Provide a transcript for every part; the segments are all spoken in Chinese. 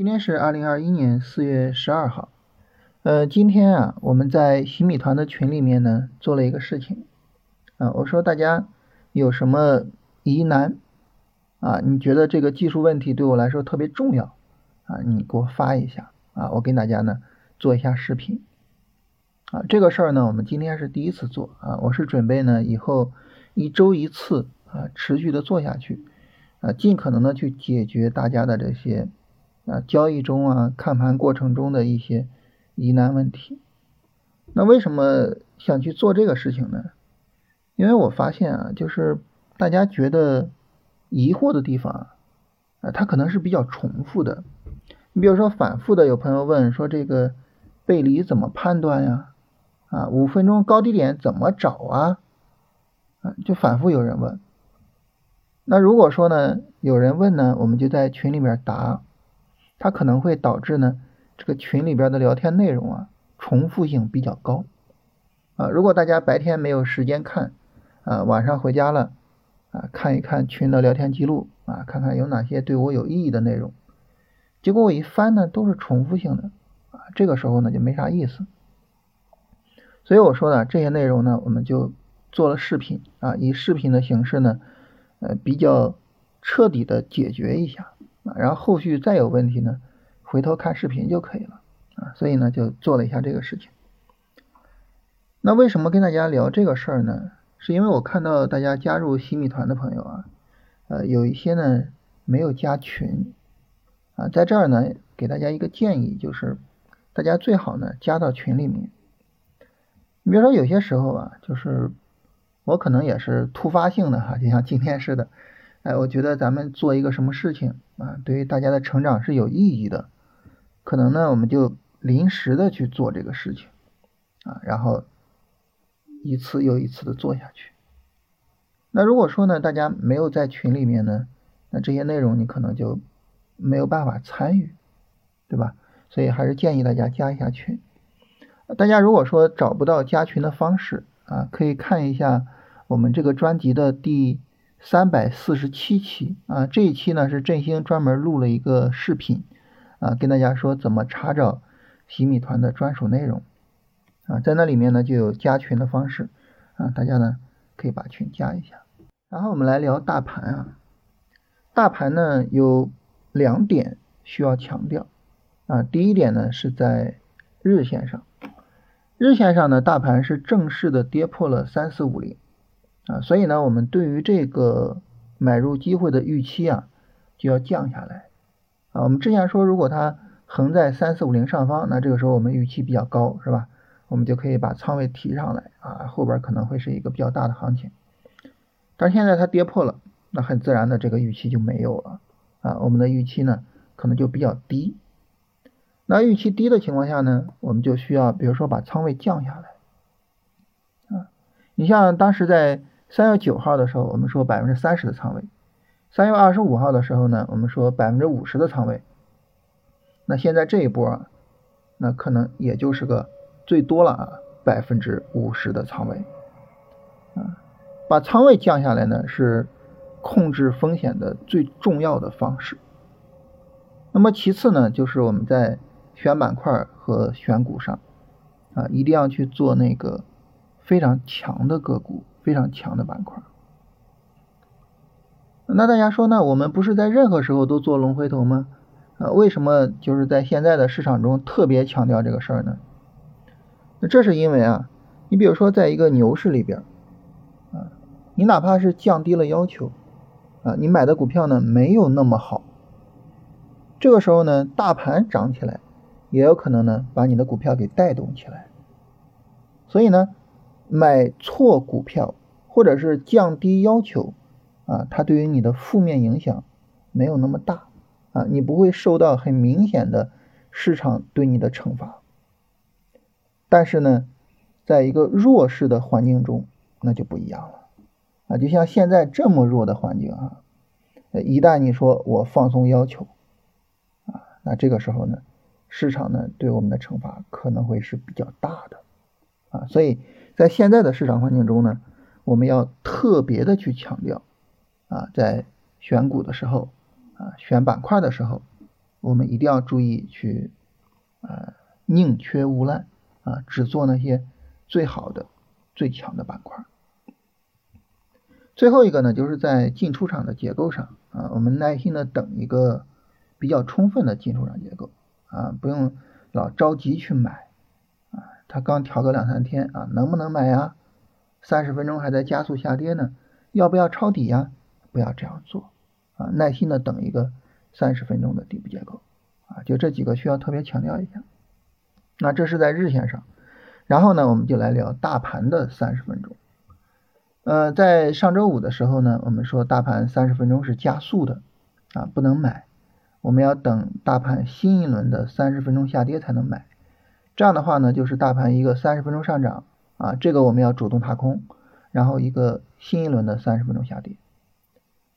今天是二零二一年四月十二号，呃，今天啊，我们在洗米团的群里面呢做了一个事情，啊，我说大家有什么疑难啊？你觉得这个技术问题对我来说特别重要啊？你给我发一下啊，我给大家呢做一下视频啊。这个事儿呢，我们今天是第一次做啊，我是准备呢以后一周一次啊，持续的做下去啊，尽可能的去解决大家的这些。啊，交易中啊，看盘过程中的一些疑难问题。那为什么想去做这个事情呢？因为我发现啊，就是大家觉得疑惑的地方啊，它可能是比较重复的。你比如说，反复的有朋友问说，这个背离怎么判断呀？啊，五分钟高低点怎么找啊？啊，就反复有人问。那如果说呢，有人问呢，我们就在群里面答。它可能会导致呢，这个群里边的聊天内容啊，重复性比较高啊。如果大家白天没有时间看啊，晚上回家了啊，看一看群的聊天记录啊，看看有哪些对我有意义的内容。结果我一翻呢，都是重复性的啊，这个时候呢就没啥意思。所以我说呢，这些内容呢，我们就做了视频啊，以视频的形式呢，呃，比较彻底的解决一下。啊，然后后续再有问题呢，回头看视频就可以了啊。所以呢，就做了一下这个事情。那为什么跟大家聊这个事儿呢？是因为我看到大家加入新米团的朋友啊，呃，有一些呢没有加群啊，在这儿呢给大家一个建议，就是大家最好呢加到群里面。你比如说有些时候啊，就是我可能也是突发性的哈，就像今天似的。哎，我觉得咱们做一个什么事情啊，对于大家的成长是有意义的，可能呢，我们就临时的去做这个事情啊，然后一次又一次的做下去。那如果说呢，大家没有在群里面呢，那这些内容你可能就没有办法参与，对吧？所以还是建议大家加一下群。大家如果说找不到加群的方式啊，可以看一下我们这个专辑的第。三百四十七期啊，这一期呢是振兴专门录了一个视频啊，跟大家说怎么查找洗米团的专属内容啊，在那里面呢就有加群的方式啊，大家呢可以把群加一下。然后我们来聊大盘啊，大盘呢有两点需要强调啊，第一点呢是在日线上，日线上呢大盘是正式的跌破了三四五零。啊，所以呢，我们对于这个买入机会的预期啊，就要降下来啊。我们之前说，如果它横在三四五零上方，那这个时候我们预期比较高，是吧？我们就可以把仓位提上来啊，后边可能会是一个比较大的行情。但是现在它跌破了，那很自然的这个预期就没有了啊。我们的预期呢，可能就比较低。那预期低的情况下呢，我们就需要，比如说把仓位降下来啊。你像当时在三月九号的时候，我们说百分之三十的仓位；三月二十五号的时候呢，我们说百分之五十的仓位。那现在这一波啊，那可能也就是个最多了啊，百分之五十的仓位啊。把仓位降下来呢，是控制风险的最重要的方式。那么其次呢，就是我们在选板块和选股上啊，一定要去做那个非常强的个股。非常强的板块，那大家说，那我们不是在任何时候都做龙回头吗？啊，为什么就是在现在的市场中特别强调这个事儿呢？那这是因为啊，你比如说在一个牛市里边，啊，你哪怕是降低了要求，啊，你买的股票呢没有那么好，这个时候呢，大盘涨起来，也有可能呢把你的股票给带动起来，所以呢。买错股票，或者是降低要求，啊，它对于你的负面影响没有那么大，啊，你不会受到很明显的市场对你的惩罚。但是呢，在一个弱势的环境中，那就不一样了，啊，就像现在这么弱的环境啊，一旦你说我放松要求，啊，那这个时候呢，市场呢对我们的惩罚可能会是比较大的，啊，所以。在现在的市场环境中呢，我们要特别的去强调啊，在选股的时候啊，选板块的时候我们一定要注意去，呃，宁缺毋滥啊，只做那些最好的、最强的板块。最后一个呢，就是在进出场的结构上啊，我们耐心的等一个比较充分的进出场结构啊，不用老着急去买，它刚调个两三天啊，能不能买呀？三十分钟还在加速下跌呢，要不要抄底呀？不要这样做啊，耐心的等一个三十分钟的底部结构啊，就这几个需要特别强调一下。那这是在日线上，然后呢，我们就来聊大盘的三十分钟。呃，在上周五的时候呢，我们说大盘三十分钟是加速的啊，不能买，我们要等大盘新一轮的三十分钟下跌才能买。这样的话呢，就是大盘一个三十分钟上涨啊，这个我们要主动踏空，然后一个新一轮的三十分钟下跌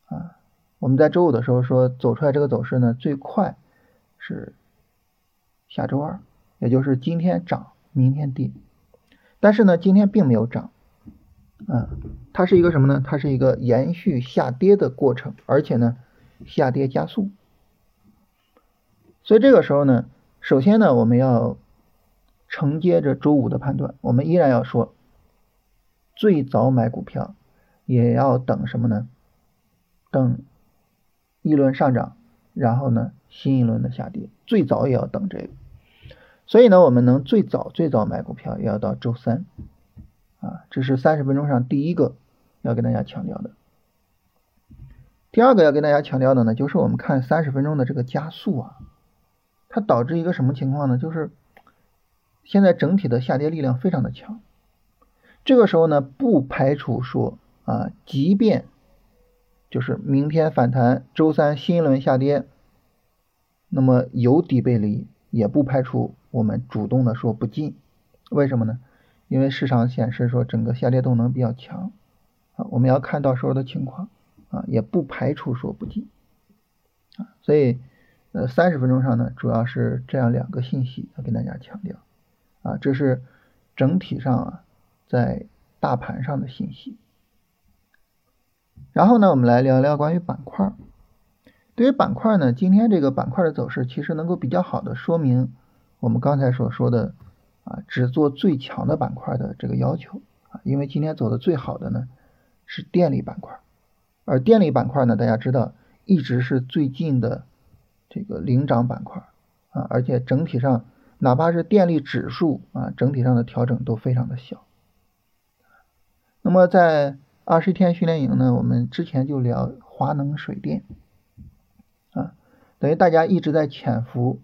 啊。我们在周五的时候说走出来这个走势呢，最快是下周二，也就是今天涨，明天跌。但是呢，今天并没有涨。嗯，它是一个什么呢？它是一个延续下跌的过程，而且呢，下跌加速。所以这个时候呢，首先呢，我们要承接着周五的判断，我们依然要说，最早买股票也要等什么呢？等一轮上涨，然后呢，新一轮的下跌，最早也要等这个。所以呢，我们能最早最早买股票，也要到周三。啊，这是三十分钟上第一个要跟大家强调的。第二个要跟大家强调的呢，就是我们看三十分钟的这个加速啊，它导致一个什么情况呢？就是现在整体的下跌力量非常的强。这个时候呢，不排除说啊，即便就是明天反弹，周三新一轮下跌，那么有底背离，也不排除我们主动的说不进。为什么呢？因为市场显示说整个下跌动能比较强啊，我们要看到时候的情况啊，也不排除说不进啊，所以呃三十分钟上呢，主要是这样两个信息要跟大家强调啊，这是整体上啊在大盘上的信息。然后呢，我们来聊聊关于板块。对于板块呢，今天这个板块的走势其实能够比较好的说明我们刚才所说的。啊，只做最强的板块的这个要求啊，因为今天走的最好的呢是电力板块，而电力板块呢，大家知道一直是最近的这个领涨板块啊，而且整体上哪怕是电力指数啊，整体上的调整都非常的小。那么在二十天训练营呢，我们之前就聊华能水电啊，等于大家一直在潜伏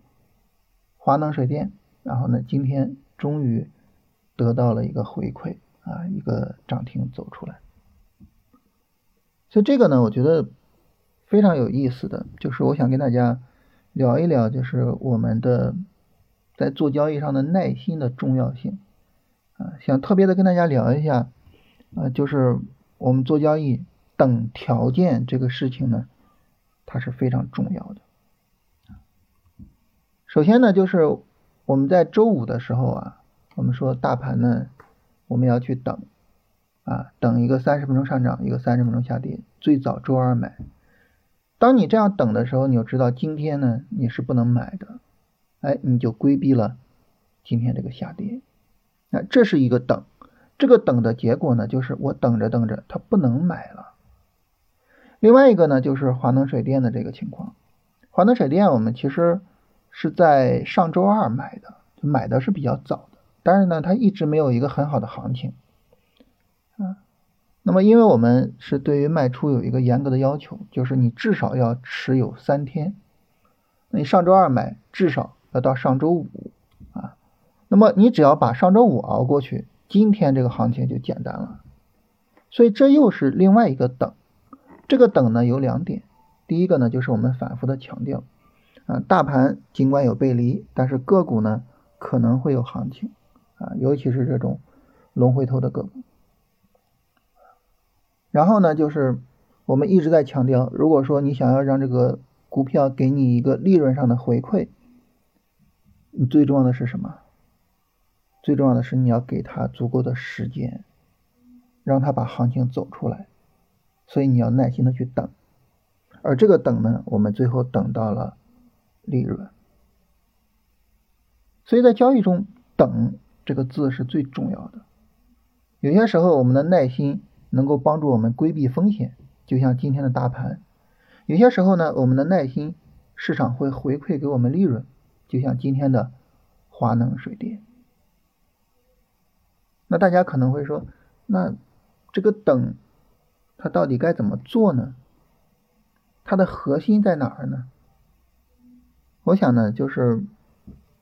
华能水电，然后呢，今天。终于得到了一个回馈啊，一个涨停走出来。所以这个呢，我觉得非常有意思的就是我想跟大家聊一聊，就是我们的在做交易上的耐心的重要性啊，想特别的跟大家聊一下啊，就是我们做交易等条件这个事情呢，它是非常重要的。首先呢，就是。我们在周五的时候啊，我们说大盘呢，我们要去等啊，等一个三十分钟上涨，一个三十分钟下跌，最早周二买。当你这样等的时候，你就知道今天呢你是不能买的，哎，你就规避了今天这个下跌。那这是一个等，这个等的结果呢，就是我等着等着它不能买了。另外一个呢，就是华能水电的这个情况，华能水电我们其实。是在上周二买的，买的是比较早的，但是呢，它一直没有一个很好的行情，啊，那么因为我们是对于卖出有一个严格的要求，就是你至少要持有三天，那你上周二买，至少要到上周五啊，那么你只要把上周五熬过去，今天这个行情就简单了，所以这又是另外一个等，这个等呢有两点，第一个呢就是我们反复的强调。啊，大盘尽管有背离，但是个股呢可能会有行情啊，尤其是这种龙回头的个股。然后呢，就是我们一直在强调，如果说你想要让这个股票给你一个利润上的回馈，你最重要的是什么？最重要的是你要给他足够的时间，让他把行情走出来。所以你要耐心的去等，而这个等呢，我们最后等到了。利润。所以在交易中，等这个字是最重要的。有些时候，我们的耐心能够帮助我们规避风险，就像今天的大盘；有些时候呢，我们的耐心，市场会回馈给我们利润，就像今天的华能水电。那大家可能会说，那这个等，它到底该怎么做呢？它的核心在哪儿呢？我想呢，就是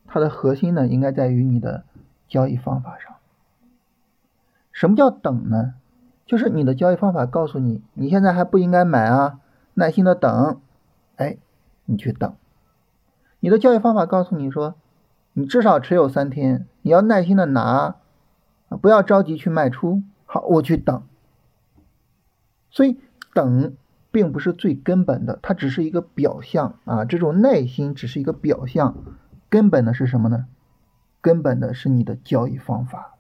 它的核心呢，应该在于你的交易方法上。什么叫等呢？就是你的交易方法告诉你，你现在还不应该买啊，耐心的等，哎，你去等。你的交易方法告诉你说，你至少持有三天，你要耐心的拿，不要着急去卖出。好，我去等。所以等并不是最根本的，它只是一个表象啊，这种耐心只是一个表象，根本的是什么呢？根本的是你的交易方法。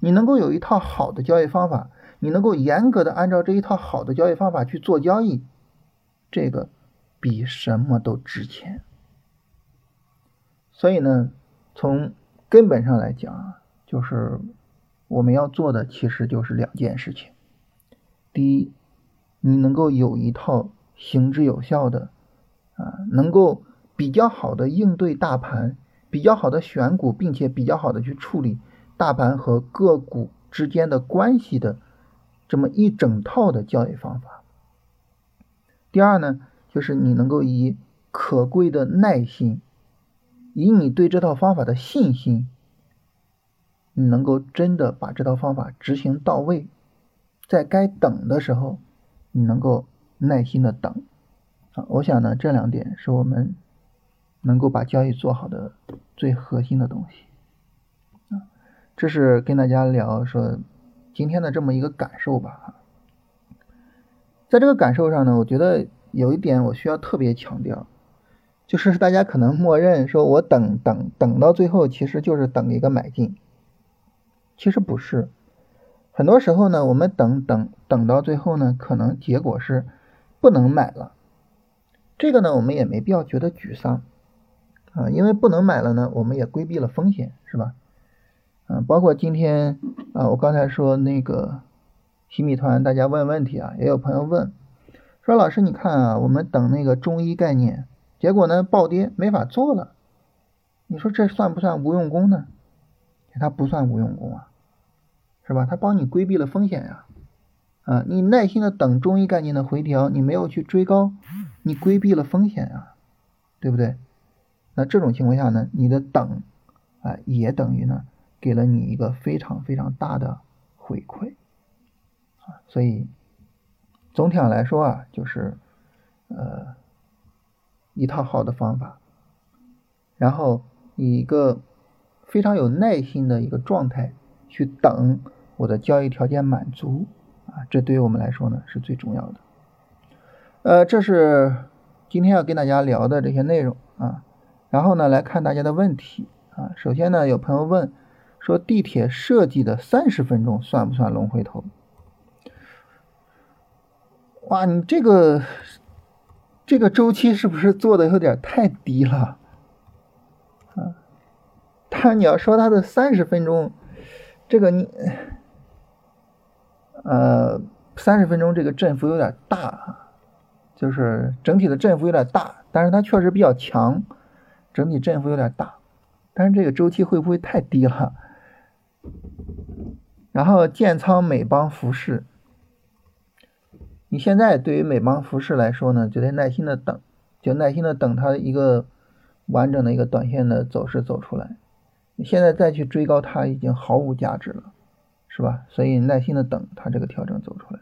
你能够有一套好的交易方法，你能够严格的按照这一套好的交易方法去做交易，这个比什么都值钱。所以呢，从根本上来讲啊，就是我们要做的其实就是两件事情。第一，你能够有一套行之有效的啊，能够比较好的应对大盘，比较好的选股，并且比较好的去处理。大盘和个股之间的关系的这么一整套的交易方法。第二呢，就是你能够以可贵的耐心，以你对这套方法的信心，你能够真的把这套方法执行到位，在该等的时候，你能够耐心的等。啊，我想呢，这两点是我们能够把交易做好的最核心的东西啊。这是跟大家聊说今天的这么一个感受吧。在这个感受上呢，我觉得有一点我需要特别强调，就是大家可能默认说我等等等到最后，其实就是等一个买进。其实不是，很多时候呢，我们等等等到最后呢，可能结果是不能买了。这个呢，我们也没必要觉得沮丧啊，因为不能买了呢，我们也规避了风险，是吧？嗯，包括今天啊，我刚才说那个新米团，大家问问题啊，也有朋友问说，老师你看啊，我们等那个中医概念，结果呢暴跌没法做了，你说这算不算无用功呢？它不算无用功啊，是吧？它帮你规避了风险呀，啊，你耐心的等中医概念的回调，你没有去追高，你规避了风险啊，对不对？那这种情况下呢，你的等啊，也等于呢。给了你一个非常非常大的回馈啊，所以总体上来说啊，就是呃一套好的方法，然后以一个非常有耐心的一个状态去等我的交易条件满足啊，这对于我们来说呢是最重要的。呃，这是今天要跟大家聊的这些内容啊，然后呢来看大家的问题啊，首先呢有朋友问。说地铁设计的三十分钟算不算龙回头？哇，你这个这个周期是不是做的有点太低了？啊，但你要说它的三十分钟，这个你呃三十分钟这个振幅有点大，就是整体的振幅有点大，但是它确实比较强，整体振幅有点大，但是这个周期会不会太低了？然后建仓美邦服饰，你现在对于美邦服饰来说呢，就得耐心的等，就耐心的等它一个完整的一个短线的走势走出来。你现在再去追高它已经毫无价值了，是吧？所以耐心的等它这个调整走出来。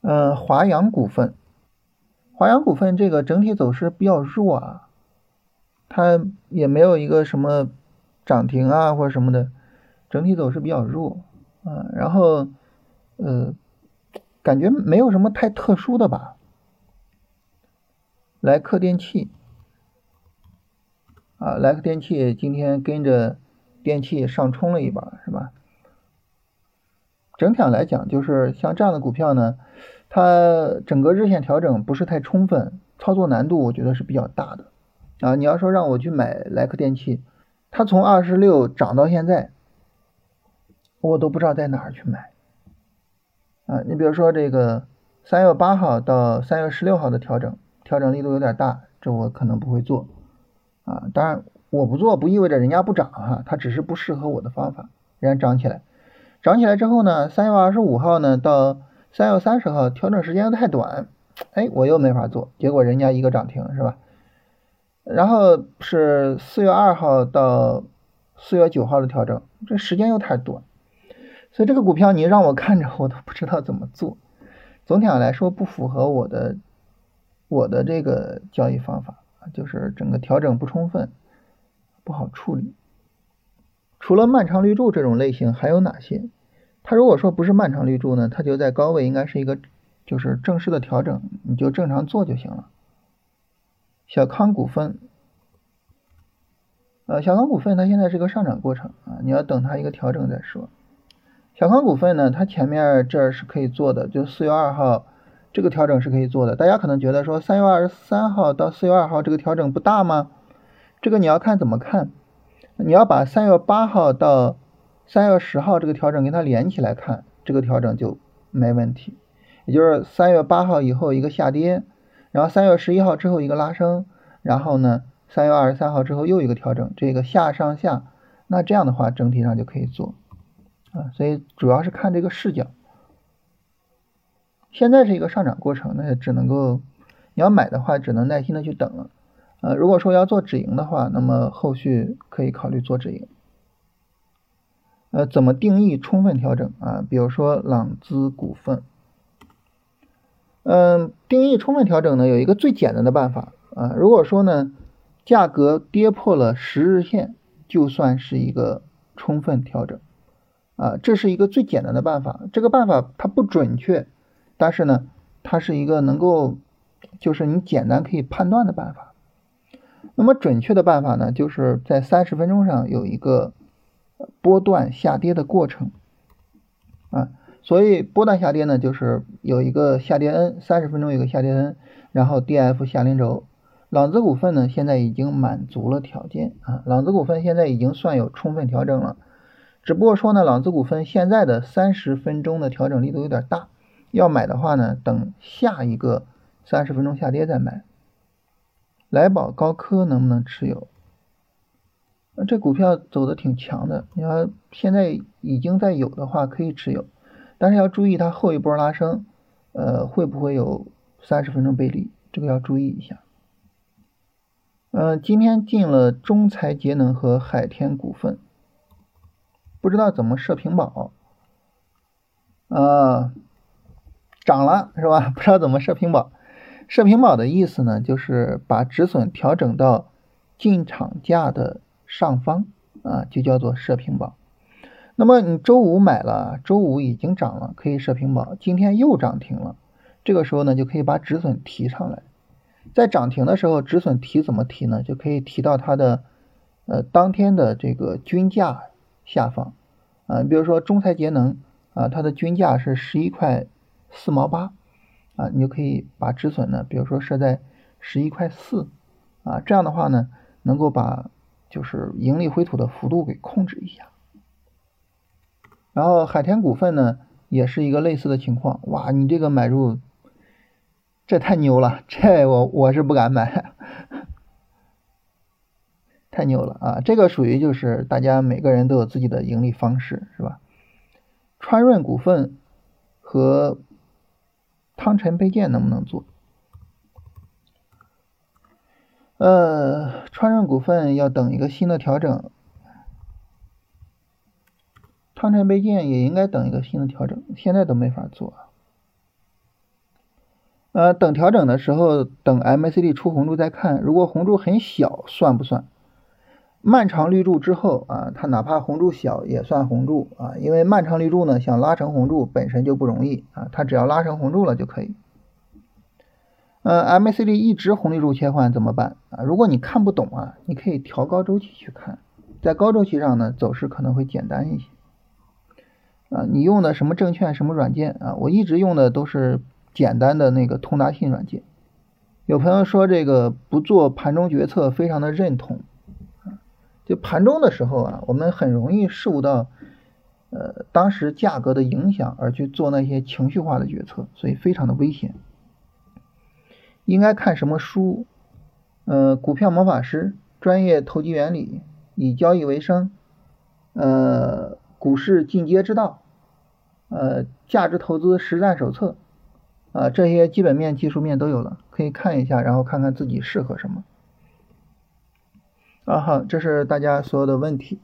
呃，华阳股份，华阳股份这个整体走势比较弱啊，它也没有一个什么涨停啊或者什么的。整体走势比较弱啊，然后呃，感觉没有什么太特殊的吧。莱克电器啊，莱克电器今天跟着电器上冲了一把，是吧？整体上来讲，就是像这样的股票呢，它整个日线调整不是太充分，操作难度我觉得是比较大的啊。你要说让我去买莱克电器，它从二十六涨到现在，我都不知道在哪儿去买啊。你比如说这个三月八号到三月十六号的调整，调整力度有点大，这我可能不会做啊。当然我不做不意味着人家不涨哈，它只是不适合我的方法。人家涨起来，涨起来之后呢，三月二十五号呢到三月三十号调整时间太短，哎，我又没法做，结果人家一个涨停是吧？然后是四月二号到四月九号的调整，这时间又太短，所以这个股票你让我看着我都不知道怎么做。总体上来说不符合我的我的这个交易方法，就是整个调整不充分，不好处理。除了漫长绿柱这种类型，还有哪些？它如果说不是漫长绿柱呢，它就在高位，应该是一个就是正式的调整，你就正常做就行了。小康股份，呃，小康股份它现在是一个上涨过程啊，你要等它一个调整再说。小康股份呢，它前面这儿是可以做的，就四月二号这个调整是可以做的。大家可能觉得说三月二十三号到四月二号这个调整不大吗？这个你要看怎么看。你要把三月八号到三月十号这个调整跟它连起来看，这个调整就没问题。也就是三月八号以后一个下跌，然后三月十一号之后一个拉升，然后呢三月二十三号之后又一个调整，这个下上下，那这样的话整体上就可以做啊。所以主要是看这个视角。现在是一个上涨过程，那只能够你要买的话，只能耐心的去等了。呃，如果说要做止盈的话，那么后续可以考虑做止盈。呃，怎么定义充分调整啊？比如说朗姿股份，嗯，定义充分调整呢，有一个最简单的办法啊。如果说呢，价格跌破了十日线，就算是一个充分调整啊，这是一个最简单的办法。这个办法它不准确，但是呢，它是一个能够，就是你简单可以判断的办法。那么准确的办法呢，就是在三十分钟上有一个波段下跌的过程啊，所以波段下跌呢，就是有一个下跌 N，三十分钟有一个下跌 N，然后 DF 下零轴。朗姿股份呢，现在已经满足了条件啊，朗姿股份现在已经算有充分调整了，只不过说呢，朗姿股份现在的三十分钟的调整力度有点大，要买的话呢，等下一个三十分钟下跌再买。来宝高科能不能持有？这股票走的挺强的，你要现在已经在有的话可以持有，但是要注意它后一波拉升，呃，会不会有三十分钟背离？这个要注意一下。嗯，今天进了中财节能和海天股份，不知道怎么设平保，啊，涨了是吧？不知道怎么设平保。设平保的意思呢，就是把止损调整到进场价的上方啊，就叫做设平保。那么你周五买了，周五已经涨了，可以设平保。今天又涨停了，这个时候呢，就可以把止损提上来。在涨停的时候，止损提怎么提呢？就可以提到它的呃当天的这个均价下方啊，比如说中材节能啊，它的均价是十一块四毛八。啊，你就可以把止损呢，比如说设在十一块四，啊，这样的话呢，能够把就是盈利回吐的幅度给控制一下。然后海天股份呢，也是一个类似的情况，哇，你这个买入，这太牛了，这我我是不敢买，太牛了啊！这个属于就是大家每个人都有自己的盈利方式，是吧？川润股份和。汤臣倍健能不能做？呃，川润股份要等一个新的调整，汤臣倍健也应该等一个新的调整，现在都没法做。呃，等调整的时候，等 MACD 出红柱再看，如果红柱很小，算不算？漫长绿柱之后啊，它哪怕红柱小也算红柱啊，因为漫长绿柱呢想拉成红柱本身就不容易啊，它只要拉成红柱了就可以。呃，MACD 一直红绿柱切换怎么办啊？如果你看不懂啊，你可以调高周期去看，在高周期上呢走势可能会简单一些。啊，你用的什么证券什么软件啊？我一直用的都是简单的那个通达信软件。有朋友说这个不做盘中决策，非常的认同。就盘中的时候啊，我们很容易受到呃当时价格的影响而去做那些情绪化的决策，所以非常的危险。应该看什么书？呃，股票魔法师、专业投机原理、以交易为生、呃，股市进阶之道、呃，价值投资实战手册，啊，这些基本面、技术面都有了，可以看一下，然后看看自己适合什么。啊，哈，这是大家所有的问题。